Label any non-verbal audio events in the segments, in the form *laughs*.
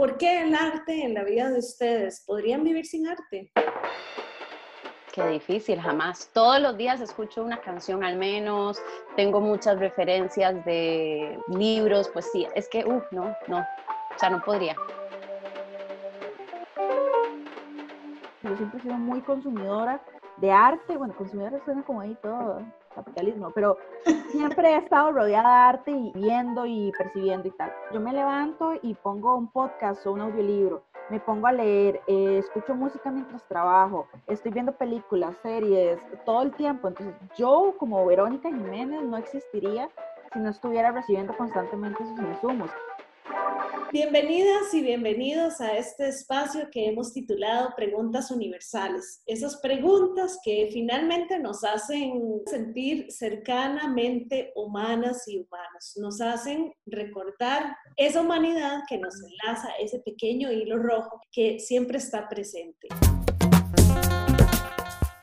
¿Por qué el arte en la vida de ustedes? ¿Podrían vivir sin arte? Qué difícil, jamás. Todos los días escucho una canción al menos, tengo muchas referencias de libros, pues sí, es que, uff, no, no, o sea, no podría. Yo siempre he sido muy consumidora de arte, bueno, consumidora suena como ahí todo capitalismo, pero siempre he estado rodeada de arte y viendo y percibiendo y tal. Yo me levanto y pongo un podcast o un audiolibro me pongo a leer, eh, escucho música mientras trabajo, estoy viendo películas, series, todo el tiempo. Entonces, yo como Verónica Jiménez no existiría si no estuviera recibiendo constantemente sus insumos. Bienvenidas y bienvenidos a este espacio que hemos titulado Preguntas Universales. Esas preguntas que finalmente nos hacen sentir cercanamente humanas y humanos, nos hacen recordar esa humanidad que nos enlaza, ese pequeño hilo rojo que siempre está presente.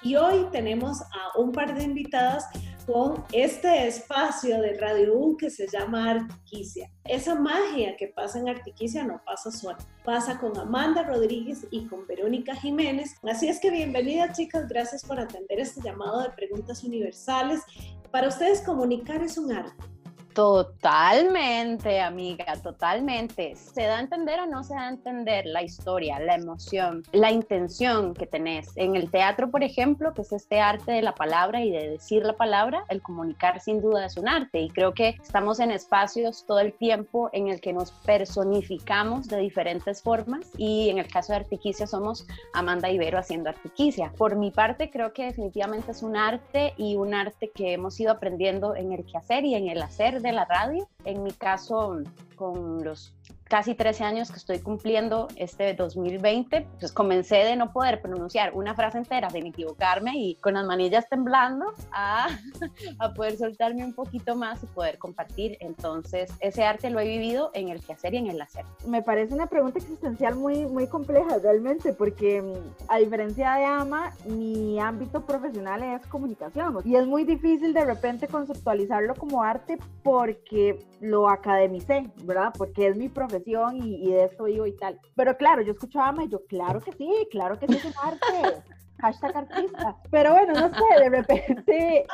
Y hoy tenemos a un par de invitadas con este espacio de Radio U que se llama Artiquicia. Esa magia que pasa en Artiquicia no pasa sola, pasa con Amanda Rodríguez y con Verónica Jiménez. Así es que bienvenidas chicas, gracias por atender este llamado de preguntas universales. Para ustedes comunicar es un arte Totalmente, amiga, totalmente. ¿Se da a entender o no se da a entender la historia, la emoción, la intención que tenés? En el teatro, por ejemplo, que es este arte de la palabra y de decir la palabra, el comunicar sin duda es un arte. Y creo que estamos en espacios todo el tiempo en el que nos personificamos de diferentes formas. Y en el caso de Artiquicia somos Amanda Ibero haciendo Artiquicia. Por mi parte, creo que definitivamente es un arte y un arte que hemos ido aprendiendo en el quehacer y en el hacer la radio. En mi caso, con los casi 13 años que estoy cumpliendo este 2020, pues comencé de no poder pronunciar una frase entera sin equivocarme y con las manillas temblando a, *laughs* a poder soltarme un poquito más y poder compartir. Entonces, ese arte lo he vivido en el quehacer y en el hacer. Me parece una pregunta existencial muy, muy compleja realmente, porque mm, a diferencia de AMA, mi ámbito profesional es comunicación y es muy difícil de repente conceptualizarlo como arte porque lo academicé, ¿verdad? Porque es mi profesión y, de esto vivo y tal. Pero claro, yo escuchaba a y yo, claro que sí, claro que sí es un arte. *laughs* Hashtag artista. Pero bueno, no sé, de repente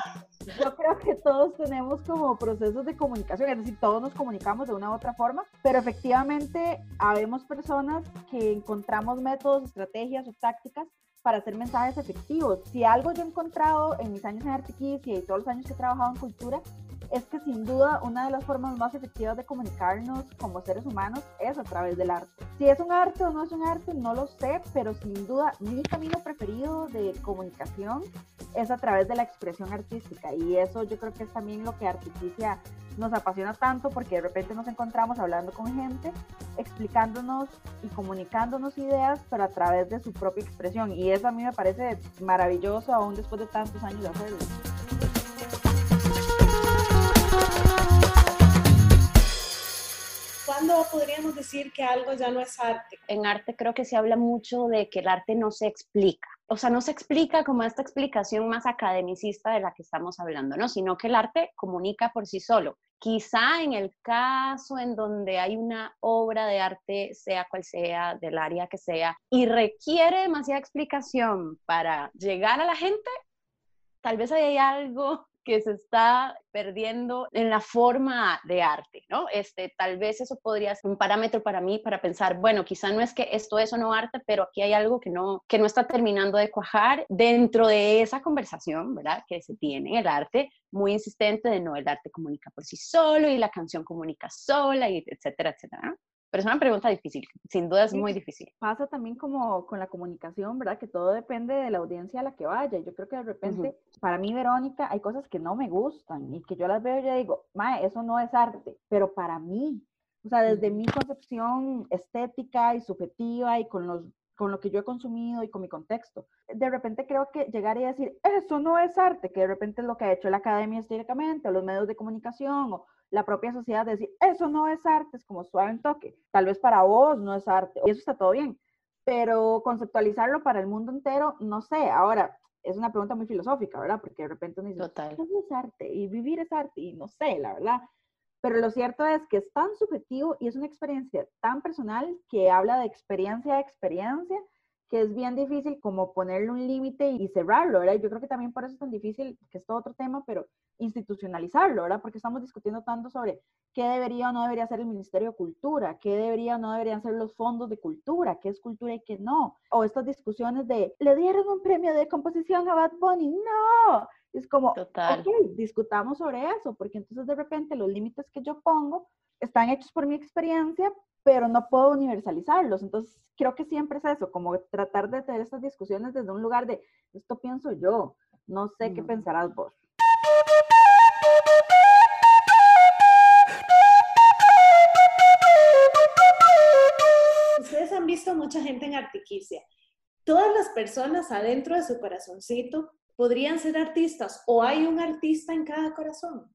yo creo que todos tenemos como procesos de comunicación, es decir, todos nos comunicamos de una u otra forma, pero efectivamente habemos personas que encontramos métodos, estrategias o tácticas para hacer mensajes efectivos. Si algo yo he encontrado en mis años en Artiquicia y todos los años que he trabajado en cultura, es que sin duda una de las formas más efectivas de comunicarnos como seres humanos es a través del arte. Si es un arte o no es un arte, no lo sé, pero sin duda mi camino preferido de comunicación es a través de la expresión artística y eso yo creo que es también lo que Artificia nos apasiona tanto porque de repente nos encontramos hablando con gente, explicándonos y comunicándonos ideas, pero a través de su propia expresión. Y eso a mí me parece maravilloso aún después de tantos años de hacerlo. ¿Cuándo podríamos decir que algo ya no es arte? En arte creo que se habla mucho de que el arte no se explica. O sea, no se explica como esta explicación más academicista de la que estamos hablando, ¿no? Sino que el arte comunica por sí solo. Quizá en el caso en donde hay una obra de arte, sea cual sea, del área que sea, y requiere demasiada explicación para llegar a la gente, tal vez hay algo que se está perdiendo en la forma de arte, ¿no? Este, tal vez eso podría ser un parámetro para mí para pensar, bueno, quizá no es que esto es o no arte, pero aquí hay algo que no, que no está terminando de cuajar dentro de esa conversación, ¿verdad? Que se tiene el arte, muy insistente de no, el arte comunica por sí solo y la canción comunica sola, y etcétera, etcétera. Pero es una pregunta difícil, sin duda es muy difícil. Pasa también como con la comunicación, ¿verdad? Que todo depende de la audiencia a la que vaya. Yo creo que de repente, para mí, Verónica, hay cosas que no me gustan y que yo las veo y digo, Mae, eso no es arte, pero para mí, o sea, desde mi concepción estética y subjetiva y con los con lo que yo he consumido y con mi contexto. De repente creo que llegar y decir, eso no es arte, que de repente es lo que ha hecho la academia históricamente, o los medios de comunicación, o la propia sociedad, decir, eso no es arte, es como suave en toque. Tal vez para vos no es arte, y eso está todo bien, pero conceptualizarlo para el mundo entero, no sé. Ahora, es una pregunta muy filosófica, ¿verdad? Porque de repente uno dice, Total. ¿qué es arte? Y vivir es arte, y no sé, la verdad. pero lo cierto es que es tan subjetivo y es una experiencia tan personal que habla de experiencia a experiencia que es bien difícil como ponerle un límite y cerrarlo, ¿verdad? Yo creo que también por eso es tan difícil, que es todo otro tema, pero institucionalizarlo, ¿verdad? Porque estamos discutiendo tanto sobre qué debería o no debería ser el Ministerio de Cultura, qué debería o no deberían ser los fondos de cultura, qué es cultura y qué no. O estas discusiones de, ¿le dieron un premio de composición a Bad Bunny? No. Es como, Total. ok, discutamos sobre eso, porque entonces de repente los límites que yo pongo están hechos por mi experiencia, pero no puedo universalizarlos. Entonces, creo que siempre es eso, como tratar de tener estas discusiones desde un lugar de, esto pienso yo, no sé qué pensarás vos. Ustedes han visto mucha gente en Artiquicia. Todas las personas adentro de su corazoncito podrían ser artistas o hay un artista en cada corazón.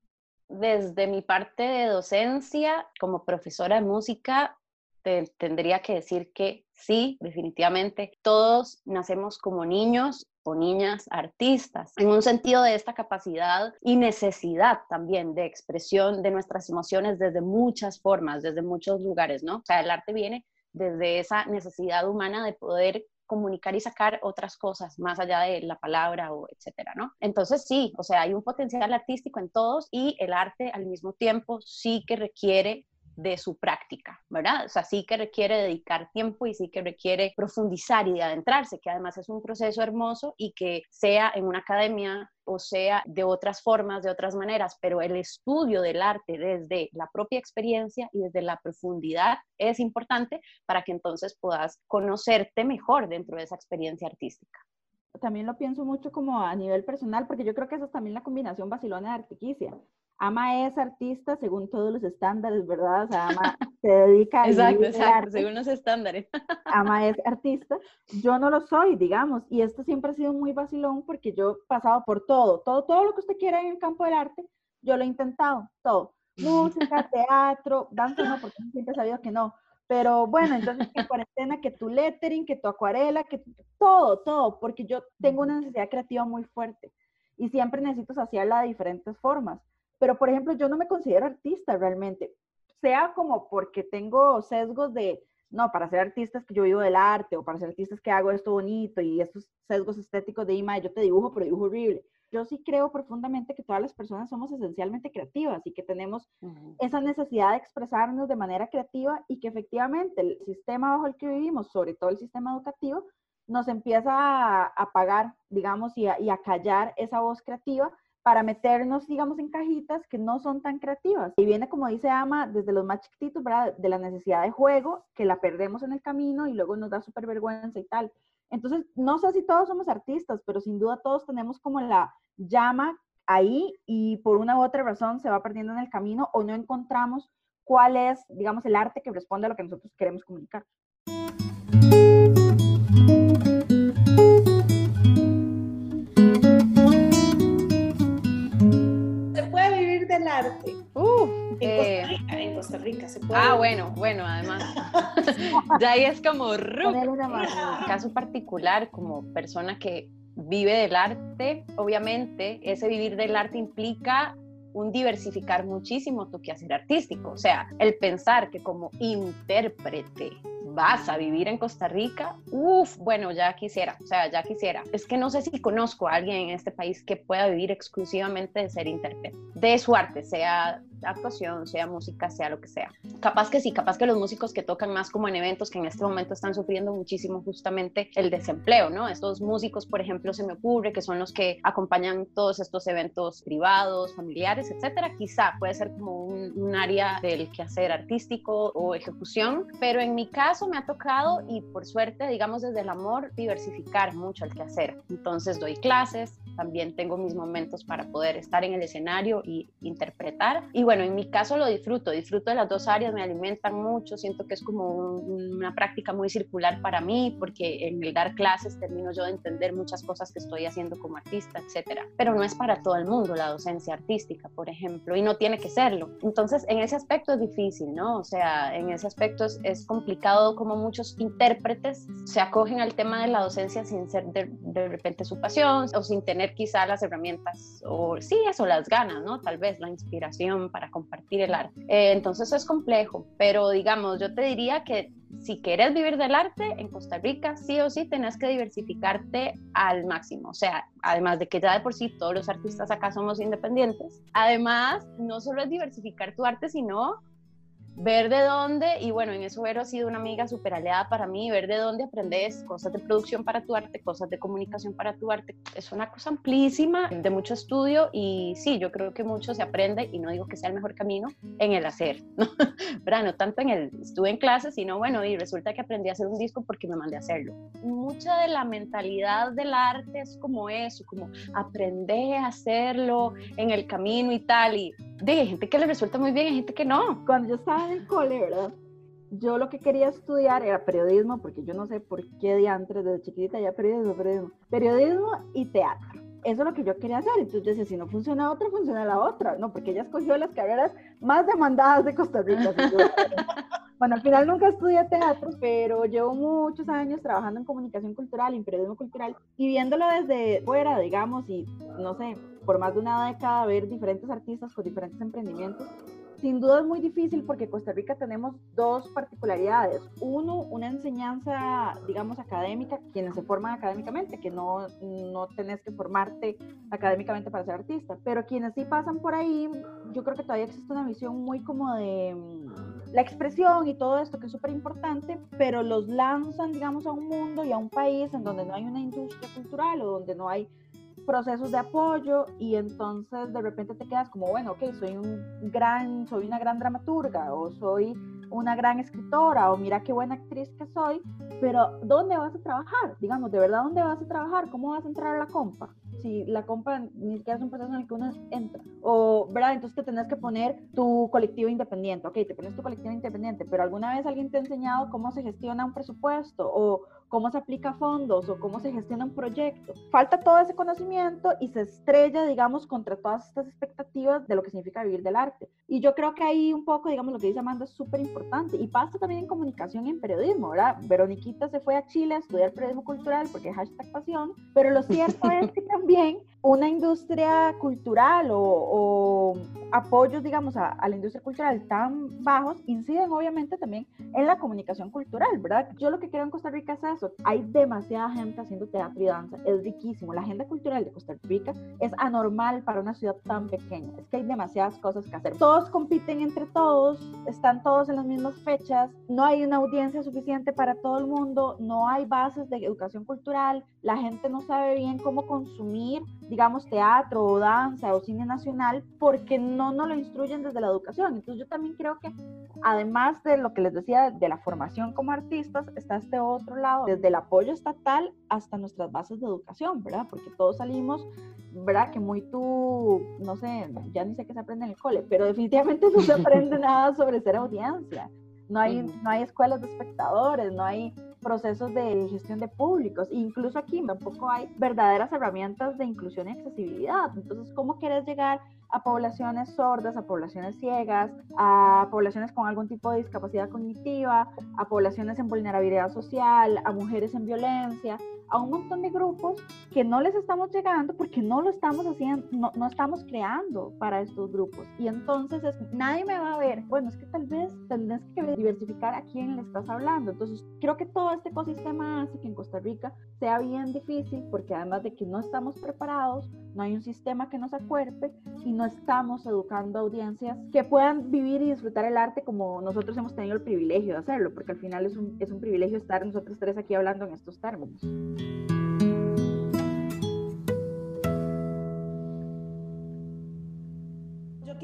Desde mi parte de docencia, como profesora de música, te tendría que decir que sí, definitivamente, todos nacemos como niños o niñas artistas, en un sentido de esta capacidad y necesidad también de expresión de nuestras emociones desde muchas formas, desde muchos lugares, ¿no? O sea, el arte viene desde esa necesidad humana de poder comunicar y sacar otras cosas más allá de la palabra o etcétera, ¿no? Entonces sí, o sea, hay un potencial artístico en todos y el arte al mismo tiempo sí que requiere de su práctica, ¿verdad? O sea, sí que requiere dedicar tiempo y sí que requiere profundizar y adentrarse, que además es un proceso hermoso y que sea en una academia o sea de otras formas, de otras maneras, pero el estudio del arte desde la propia experiencia y desde la profundidad es importante para que entonces puedas conocerte mejor dentro de esa experiencia artística también lo pienso mucho como a nivel personal, porque yo creo que eso es también la combinación Basilona de artiquicia. Ama es artista según todos los estándares, ¿verdad? O sea, Ama se dedica a... *laughs* Exacto, exacto, según los estándares. *laughs* Ama es artista. Yo no lo soy, digamos, y esto siempre ha sido muy vacilón porque yo he pasado por todo, todo, todo lo que usted quiera en el campo del arte, yo lo he intentado, todo. Música, *laughs* teatro, danza no, porque siempre he sabido que no. Pero bueno, entonces en cuarentena, que tu lettering, que tu acuarela, que todo, todo, porque yo tengo una necesidad creativa muy fuerte y siempre necesito saciarla de diferentes formas. Pero, por ejemplo, yo no me considero artista realmente, sea como porque tengo sesgos de, no, para ser artista es que yo vivo del arte, o para ser artista es que hago esto bonito, y estos sesgos estéticos de, ima, yo te dibujo, pero dibujo horrible. Yo sí creo profundamente que todas las personas somos esencialmente creativas y que tenemos esa necesidad de expresarnos de manera creativa y que efectivamente el sistema bajo el que vivimos, sobre todo el sistema educativo, nos empieza a apagar, digamos, y a, y a callar esa voz creativa para meternos, digamos, en cajitas que no son tan creativas. Y viene, como dice Ama, desde los más chiquititos, ¿verdad? De la necesidad de juego, que la perdemos en el camino y luego nos da súper vergüenza y tal. Entonces, no sé si todos somos artistas, pero sin duda todos tenemos como la llama ahí y por una u otra razón se va perdiendo en el camino o no encontramos cuál es, digamos, el arte que responde a lo que nosotros queremos comunicar. Arte? Uh, en, Costa Rica, en Costa Rica se puede. Ah, bueno, bueno, además. *laughs* ya ahí es como caso particular, como persona que vive del arte, obviamente, ese vivir del arte implica un diversificar muchísimo tu quehacer artístico. O sea, el pensar que como intérprete vas a vivir en Costa Rica, uff, bueno, ya quisiera, o sea, ya quisiera. Es que no sé si conozco a alguien en este país que pueda vivir exclusivamente de ser intérprete, de su arte, sea actuación, sea música, sea lo que sea. Capaz que sí, capaz que los músicos que tocan más como en eventos que en este momento están sufriendo muchísimo justamente el desempleo, ¿no? Estos músicos, por ejemplo, se me ocurre que son los que acompañan todos estos eventos privados, familiares, etcétera. Quizá puede ser como un, un área del quehacer artístico o ejecución, pero en mi caso me ha tocado y por suerte, digamos desde el amor, diversificar mucho el quehacer. Entonces doy clases, también tengo mis momentos para poder estar en el escenario y interpretar. Y bueno, en mi caso lo disfruto, disfruto de las dos áreas, me alimentan mucho, siento que es como una práctica muy circular para mí, porque en el dar clases termino yo de entender muchas cosas que estoy haciendo como artista, etcétera. Pero no es para todo el mundo la docencia artística, por ejemplo, y no tiene que serlo. Entonces, en ese aspecto es difícil, ¿no? O sea, en ese aspecto es, es complicado como muchos intérpretes se acogen al tema de la docencia sin ser de, de repente su pasión o sin tener quizá las herramientas o sí, eso, las ganas, ¿no? Tal vez la inspiración para compartir el arte. Eh, entonces es complejo, pero digamos, yo te diría que si quieres vivir del arte en Costa Rica, sí o sí tenés que diversificarte al máximo. O sea, además de que ya de por sí todos los artistas acá somos independientes, además no solo es diversificar tu arte, sino ver de dónde, y bueno, en eso Vero ha sido una amiga súper aliada para mí, ver de dónde aprendes cosas de producción para tu arte, cosas de comunicación para tu arte. Es una cosa amplísima, de mucho estudio, y sí, yo creo que mucho se aprende, y no digo que sea el mejor camino, en el hacer, ¿no? *laughs* Pero no tanto en el, estuve en clases, sino bueno, y resulta que aprendí a hacer un disco porque me mandé a hacerlo. Mucha de la mentalidad del arte es como eso, como aprender a hacerlo en el camino y tal, y de gente que le resulta muy bien, hay gente que no. Cuando yo estaba en el cole, ¿verdad? Yo lo que quería estudiar era periodismo, porque yo no sé por qué diantres desde chiquitita ya periodismo, periodismo, periodismo y teatro. Eso es lo que yo quería hacer. Entonces yo decía, si no funciona otra, funciona la otra. No, porque ella escogió las carreras más demandadas de Costa Rica. *laughs* bueno, al final nunca estudié teatro, pero llevo muchos años trabajando en comunicación cultural, en periodismo cultural, y viéndolo desde fuera, digamos, y no sé, por más de una década ver diferentes artistas con diferentes emprendimientos, sin duda es muy difícil porque Costa Rica tenemos dos particularidades. Uno, una enseñanza, digamos, académica, quienes se forman académicamente, que no, no tenés que formarte académicamente para ser artista, pero quienes sí pasan por ahí, yo creo que todavía existe una visión muy como de mm, la expresión y todo esto que es súper importante, pero los lanzan, digamos, a un mundo y a un país en donde no hay una industria cultural o donde no hay procesos de apoyo y entonces de repente te quedas como, bueno, ok, soy un gran, soy una gran dramaturga o soy una gran escritora o mira qué buena actriz que soy, pero ¿dónde vas a trabajar? Digamos, ¿de verdad dónde vas a trabajar? ¿Cómo vas a entrar a la compa? Si la compa ni siquiera es un proceso en el que uno entra. O, ¿verdad? Entonces te tenés que poner tu colectivo independiente. Ok, te pones tu colectivo independiente, pero ¿alguna vez alguien te ha enseñado cómo se gestiona un presupuesto? O cómo se aplica fondos o cómo se gestiona un proyecto. Falta todo ese conocimiento y se estrella, digamos, contra todas estas expectativas de lo que significa vivir del arte. Y yo creo que ahí un poco, digamos, lo que dice Amanda es súper importante. Y pasa también en comunicación y en periodismo, ¿verdad? Veroniquita se fue a Chile a estudiar periodismo cultural porque hashtag pasión, pero lo cierto *laughs* es que también una industria cultural o, apoyos, digamos, a, a, la industria cultural tan bajos inciden obviamente también en la comunicación cultural, ¿verdad? Yo lo que quiero en Costa Rica es eso. Hay demasiada gente haciendo teatro y danza, es riquísimo. La agenda cultural de Costa Rica es anormal para una ciudad tan pequeña. Es que hay demasiadas cosas que hacer. Todos compiten entre todos, están todos en las mismas fechas, no hay una audiencia suficiente para todo el mundo, no hay bases de educación cultural, la gente no sabe bien cómo consumir digamos, teatro o danza o cine nacional porque no nos lo instruyen desde la educación. Entonces yo también creo que además de lo que les decía de la formación como artistas, está este otro lado, desde el apoyo estatal hasta nuestras bases de educación, ¿verdad? Porque todos salimos, ¿verdad? Que muy tú, no sé, ya ni sé qué se aprende en el cole, pero definitivamente no se *laughs* aprende nada sobre ser audiencia. No hay, no hay escuelas de espectadores, no hay procesos de gestión de públicos. Incluso aquí tampoco hay verdaderas herramientas de inclusión y accesibilidad. Entonces, ¿cómo quieres llegar a poblaciones sordas, a poblaciones ciegas, a poblaciones con algún tipo de discapacidad cognitiva, a poblaciones en vulnerabilidad social, a mujeres en violencia, a un montón de grupos que no les estamos llegando porque no lo estamos haciendo, no, no estamos creando para estos grupos. Y entonces es, nadie me va a ver. Bueno, es que tal vez tendrás que diversificar a quién le estás hablando. Entonces, creo que todo este ecosistema hace que en Costa Rica sea bien difícil porque además de que no estamos preparados, no hay un sistema que nos acuerpe y no estamos educando audiencias que puedan vivir y disfrutar el arte como nosotros hemos tenido el privilegio de hacerlo, porque al final es un, es un privilegio estar nosotros tres aquí hablando en estos términos.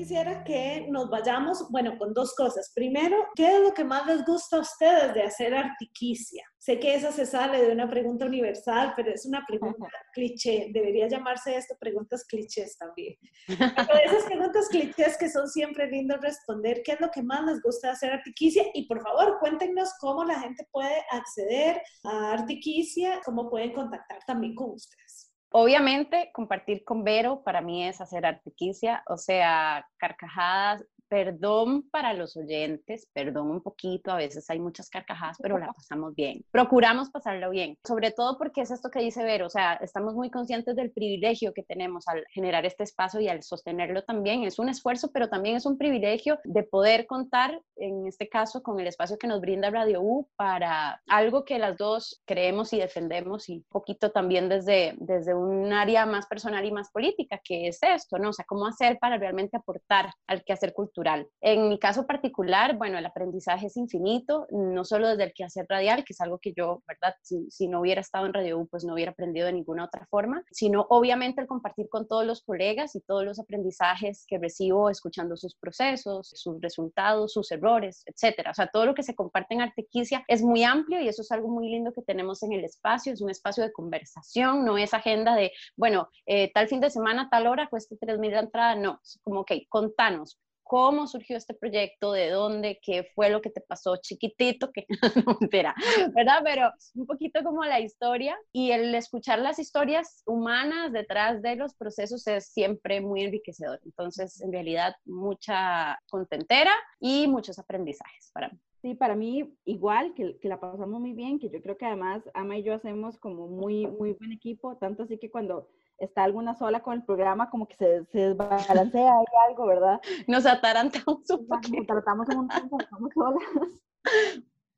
Quisiera que nos vayamos, bueno, con dos cosas. Primero, ¿qué es lo que más les gusta a ustedes de hacer artiquicia? Sé que esa se sale de una pregunta universal, pero es una pregunta cliché. Debería llamarse esto preguntas clichés también. Pero esas preguntas clichés que son siempre lindos responder, ¿qué es lo que más les gusta hacer artiquicia? Y por favor, cuéntenos cómo la gente puede acceder a artiquicia, cómo pueden contactar también con ustedes. Obviamente, compartir con Vero para mí es hacer artiquicia, o sea, carcajadas perdón para los oyentes, perdón un poquito, a veces hay muchas carcajadas, pero la pasamos bien. Procuramos pasarlo bien, sobre todo porque es esto que dice Vero, o sea, estamos muy conscientes del privilegio que tenemos al generar este espacio y al sostenerlo también. Es un esfuerzo, pero también es un privilegio de poder contar, en este caso, con el espacio que nos brinda Radio U para algo que las dos creemos y defendemos y un poquito también desde, desde un área más personal y más política, que es esto, ¿no? O sea, cómo hacer para realmente aportar al quehacer cultural. En mi caso particular, bueno, el aprendizaje es infinito, no solo desde el quehacer radial, que es algo que yo, ¿verdad? Si, si no hubiera estado en Radio U, pues no hubiera aprendido de ninguna otra forma, sino obviamente el compartir con todos los colegas y todos los aprendizajes que recibo escuchando sus procesos, sus resultados, sus errores, etcétera. O sea, todo lo que se comparte en Artequicia es muy amplio y eso es algo muy lindo que tenemos en el espacio, es un espacio de conversación, no es agenda de, bueno, eh, tal fin de semana, tal hora, cuesta 3.000 la entrada, no, es como, ok, contanos, cómo surgió este proyecto, de dónde, qué fue lo que te pasó chiquitito, que *laughs* no entera, ¿verdad? Pero un poquito como la historia y el escuchar las historias humanas detrás de los procesos es siempre muy enriquecedor. Entonces, en realidad, mucha contentera y muchos aprendizajes para mí. Sí, para mí igual, que, que, la pasamos muy bien, que yo creo que además Ama y yo hacemos como muy, muy buen equipo, tanto así que cuando está alguna sola con el programa, como que se, se desbalancea ahí algo, ¿verdad? Nos atarantamos un poquito. Nos tratamos un montón, estamos solas.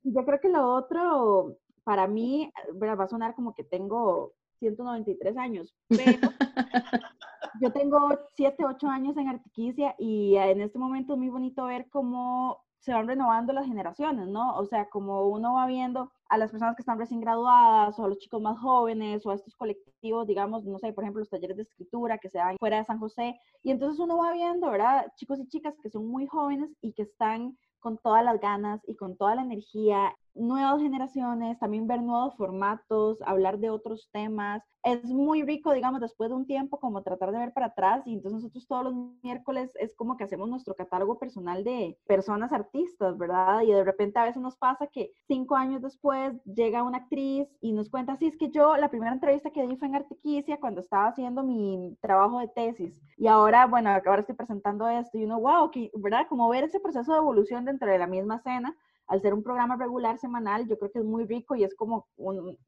Yo creo que lo otro, para mí, va a sonar como que tengo 193 años, pero *laughs* yo tengo 7, 8 años en Artiquicia y en este momento es muy bonito ver cómo se van renovando las generaciones, ¿no? O sea, como uno va viendo a las personas que están recién graduadas o a los chicos más jóvenes o a estos colectivos, digamos, no sé, por ejemplo, los talleres de escritura que se dan fuera de San José. Y entonces uno va viendo, ¿verdad? Chicos y chicas que son muy jóvenes y que están con todas las ganas y con toda la energía nuevas generaciones, también ver nuevos formatos, hablar de otros temas. Es muy rico, digamos, después de un tiempo, como tratar de ver para atrás. Y entonces nosotros todos los miércoles es como que hacemos nuestro catálogo personal de personas artistas, ¿verdad? Y de repente a veces nos pasa que cinco años después llega una actriz y nos cuenta, así es que yo la primera entrevista que di fue en Artequicia cuando estaba haciendo mi trabajo de tesis. Y ahora, bueno, ahora estoy presentando esto y uno, wow, ¿verdad? Como ver ese proceso de evolución dentro de la misma escena al ser un programa regular semanal, yo creo que es muy rico y es como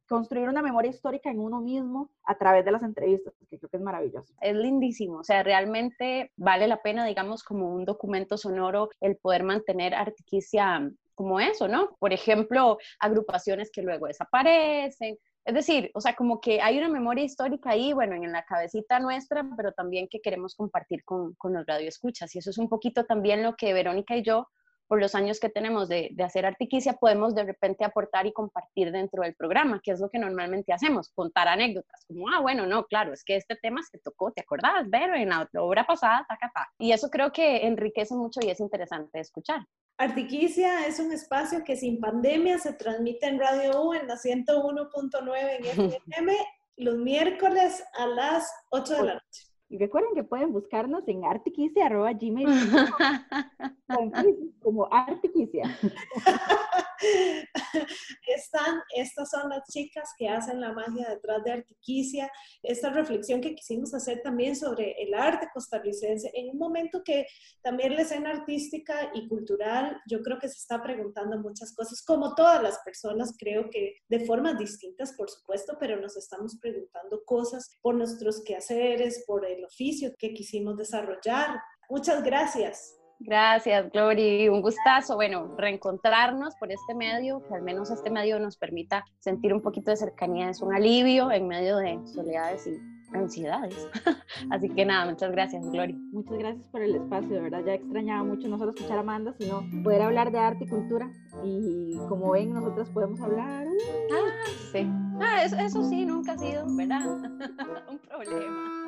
construir una memoria histórica en uno mismo a través de las entrevistas, que creo que es maravilloso. Es lindísimo, o sea, realmente vale la pena, digamos, como un documento sonoro, el poder mantener Artiquicia como eso, ¿no? Por ejemplo, agrupaciones que luego desaparecen, es decir, o sea, como que hay una memoria histórica ahí, bueno, en la cabecita nuestra, pero también que queremos compartir con, con los radioescuchas. Y eso es un poquito también lo que Verónica y yo por los años que tenemos de, de, hacer Artiquicia, podemos de repente aportar y compartir dentro del programa, que es lo que normalmente hacemos, contar anécdotas, como, ah, bueno, no, claro, es que este tema se tocó, ¿te acordás? Pero en la obra pasada, taca, ta. Y eso creo que enriquece mucho y es interesante escuchar. Artiquicia es un espacio que sin pandemia se transmite en Radio U en la 101.9 en *laughs* FM los miércoles a las 8 de la noche. Y recuerden que pueden buscarnos en artiquicia.gmail *laughs* como artiquicia. *laughs* *laughs* Están, estas son las chicas que hacen la magia detrás de Artiquicia. Esta reflexión que quisimos hacer también sobre el arte costarricense en un momento que también la escena artística y cultural, yo creo que se está preguntando muchas cosas, como todas las personas, creo que de formas distintas, por supuesto, pero nos estamos preguntando cosas por nuestros quehaceres, por el oficio que quisimos desarrollar. Muchas gracias. Gracias, Glory. Un gustazo. Bueno, reencontrarnos por este medio, que al menos este medio nos permita sentir un poquito de cercanía, es un alivio en medio de soledades y ansiedades. *laughs* Así que nada, muchas gracias, Glory. Muchas gracias por el espacio, de verdad. Ya extrañaba mucho no solo escuchar a Amanda, sino poder hablar de arte y cultura. Y como ven, nosotros podemos hablar. Ah, sí. Ah, eso, eso sí, nunca ha sido, ¿verdad? *laughs* un problema.